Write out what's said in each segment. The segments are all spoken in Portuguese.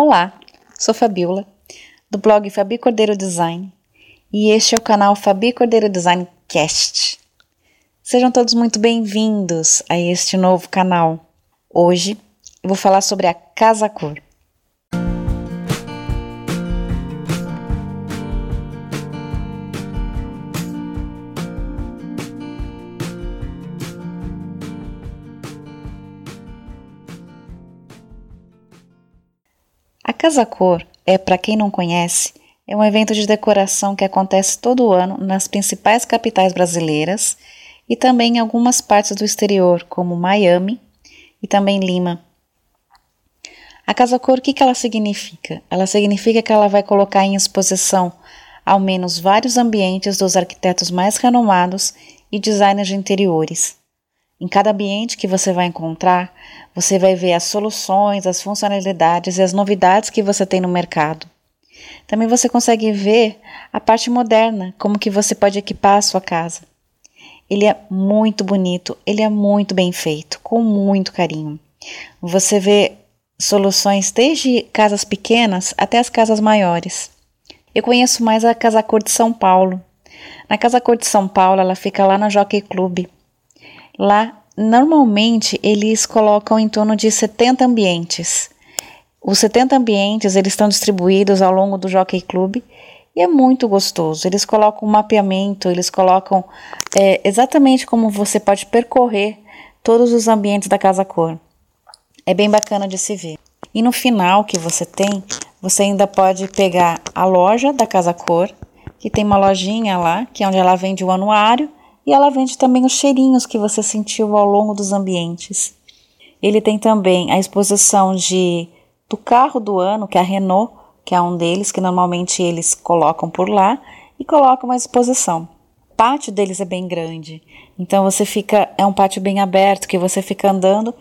Olá, sou Fabiola, do blog Fabi Cordeiro Design, e este é o canal Fabi Cordeiro Design Cast. Sejam todos muito bem-vindos a este novo canal. Hoje eu vou falar sobre a casa cor. A Casa Cor é, para quem não conhece, é um evento de decoração que acontece todo ano nas principais capitais brasileiras e também em algumas partes do exterior, como Miami e também Lima. A Casa Cor, o que, ela significa? Ela significa que ela vai colocar em exposição ao menos vários ambientes dos arquitetos mais renomados e designers de interiores. Em cada ambiente que você vai encontrar, você vai ver as soluções, as funcionalidades e as novidades que você tem no mercado. Também você consegue ver a parte moderna, como que você pode equipar a sua casa. Ele é muito bonito, ele é muito bem feito, com muito carinho. Você vê soluções desde casas pequenas até as casas maiores. Eu conheço mais a Casa Cor de São Paulo. Na Casa Cor de São Paulo, ela fica lá na Jockey Club. Lá, normalmente, eles colocam em torno de 70 ambientes. Os 70 ambientes, eles estão distribuídos ao longo do Jockey Club e é muito gostoso. Eles colocam um mapeamento, eles colocam é, exatamente como você pode percorrer todos os ambientes da Casa Cor. É bem bacana de se ver. E no final que você tem, você ainda pode pegar a loja da Casa Cor, que tem uma lojinha lá, que é onde ela vende o anuário, e ela vende também os cheirinhos que você sentiu ao longo dos ambientes. Ele tem também a exposição de do carro do ano, que é a Renault, que é um deles que normalmente eles colocam por lá e colocam uma exposição. O pátio deles é bem grande, então você fica é um pátio bem aberto que você fica andando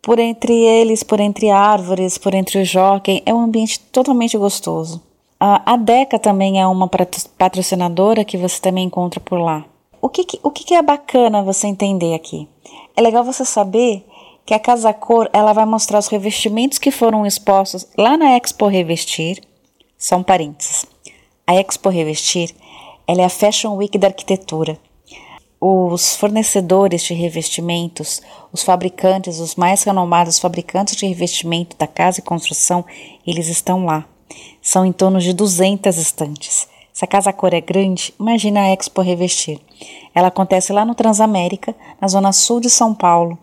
por entre eles, por entre árvores, por entre o jockey, é um ambiente totalmente gostoso. A, a Deca também é uma patrocinadora que você também encontra por lá o que, que o que, que é bacana você entender aqui? É legal você saber que a Casa Cor ela vai mostrar os revestimentos que foram expostos lá na Expo Revestir. São parênteses. A Expo Revestir ela é a Fashion Week da arquitetura. Os fornecedores de revestimentos, os fabricantes, os mais renomados fabricantes de revestimento da casa e construção, eles estão lá. São em torno de 200 estantes. Se a Casa Cor é grande, imagina a Expo Revestir. Ela acontece lá no Transamérica, na zona sul de São Paulo.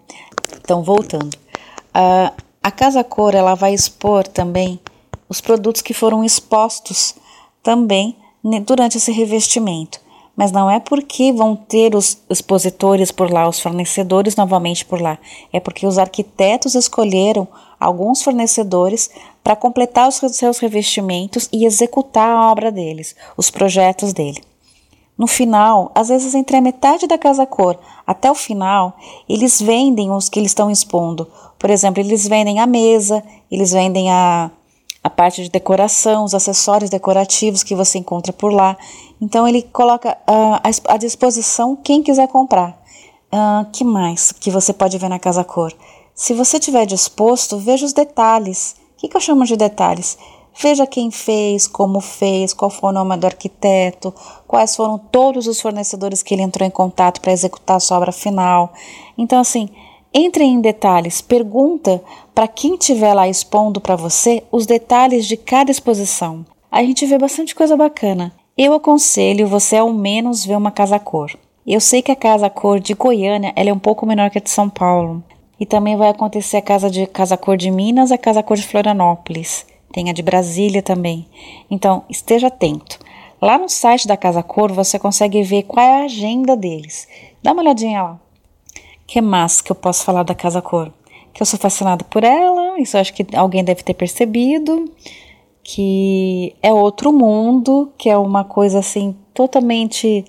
Então, voltando. Uh, a Casa Cor ela vai expor também os produtos que foram expostos também durante esse revestimento. Mas não é porque vão ter os expositores por lá, os fornecedores novamente por lá. É porque os arquitetos escolheram alguns fornecedores para completar os seus revestimentos e executar a obra deles, os projetos dele. No final, às vezes entre a metade da casa cor até o final, eles vendem os que eles estão expondo. Por exemplo, eles vendem a mesa, eles vendem a, a parte de decoração, os acessórios decorativos que você encontra por lá. Então ele coloca uh, à disposição quem quiser comprar. Uh, que mais que você pode ver na Casa Cor? Se você tiver disposto, veja os detalhes. O que, que eu chamo de detalhes? Veja quem fez, como fez, qual foi o nome do arquiteto, quais foram todos os fornecedores que ele entrou em contato para executar a sua obra final. Então, assim, entre em detalhes, pergunta para quem estiver lá expondo para você os detalhes de cada exposição. A gente vê bastante coisa bacana. Eu aconselho você ao menos ver uma casa cor. Eu sei que a casa cor de Goiânia é um pouco menor que a de São Paulo. E também vai acontecer a casa de casa cor de Minas, a casa cor de Florianópolis tem a de Brasília também. Então, esteja atento. Lá no site da Casa Cor você consegue ver qual é a agenda deles. Dá uma olhadinha lá. Que mais que eu posso falar da Casa Cor? Que eu sou fascinada por ela, isso acho que alguém deve ter percebido. Que é outro mundo, que é uma coisa assim totalmente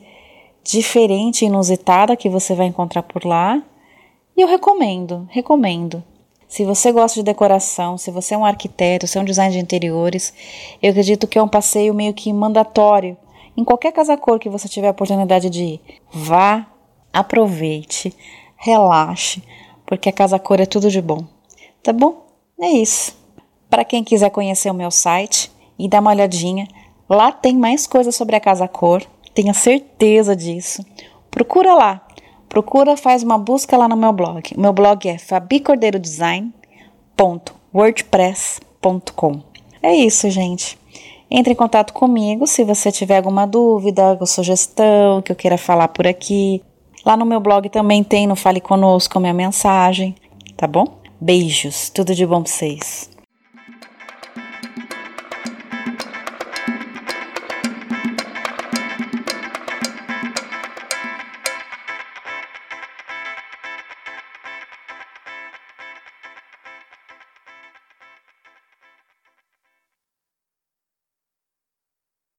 diferente, inusitada que você vai encontrar por lá. E eu recomendo, recomendo. Se você gosta de decoração, se você é um arquiteto, se é um design de interiores, eu acredito que é um passeio meio que mandatório. Em qualquer casa cor que você tiver a oportunidade de ir, vá, aproveite, relaxe, porque a casa cor é tudo de bom. Tá bom? É isso. Para quem quiser conhecer o meu site e dar uma olhadinha, lá tem mais coisas sobre a Casa Cor, tenha certeza disso. Procura lá, procura, faz uma busca lá no meu blog. O meu blog é fabicordeirodesign.wordpress.com. É isso, gente. Entre em contato comigo se você tiver alguma dúvida, ou sugestão que eu queira falar por aqui. Lá no meu blog também tem no Fale Conosco a minha mensagem, tá bom? Beijos, tudo de bom pra vocês.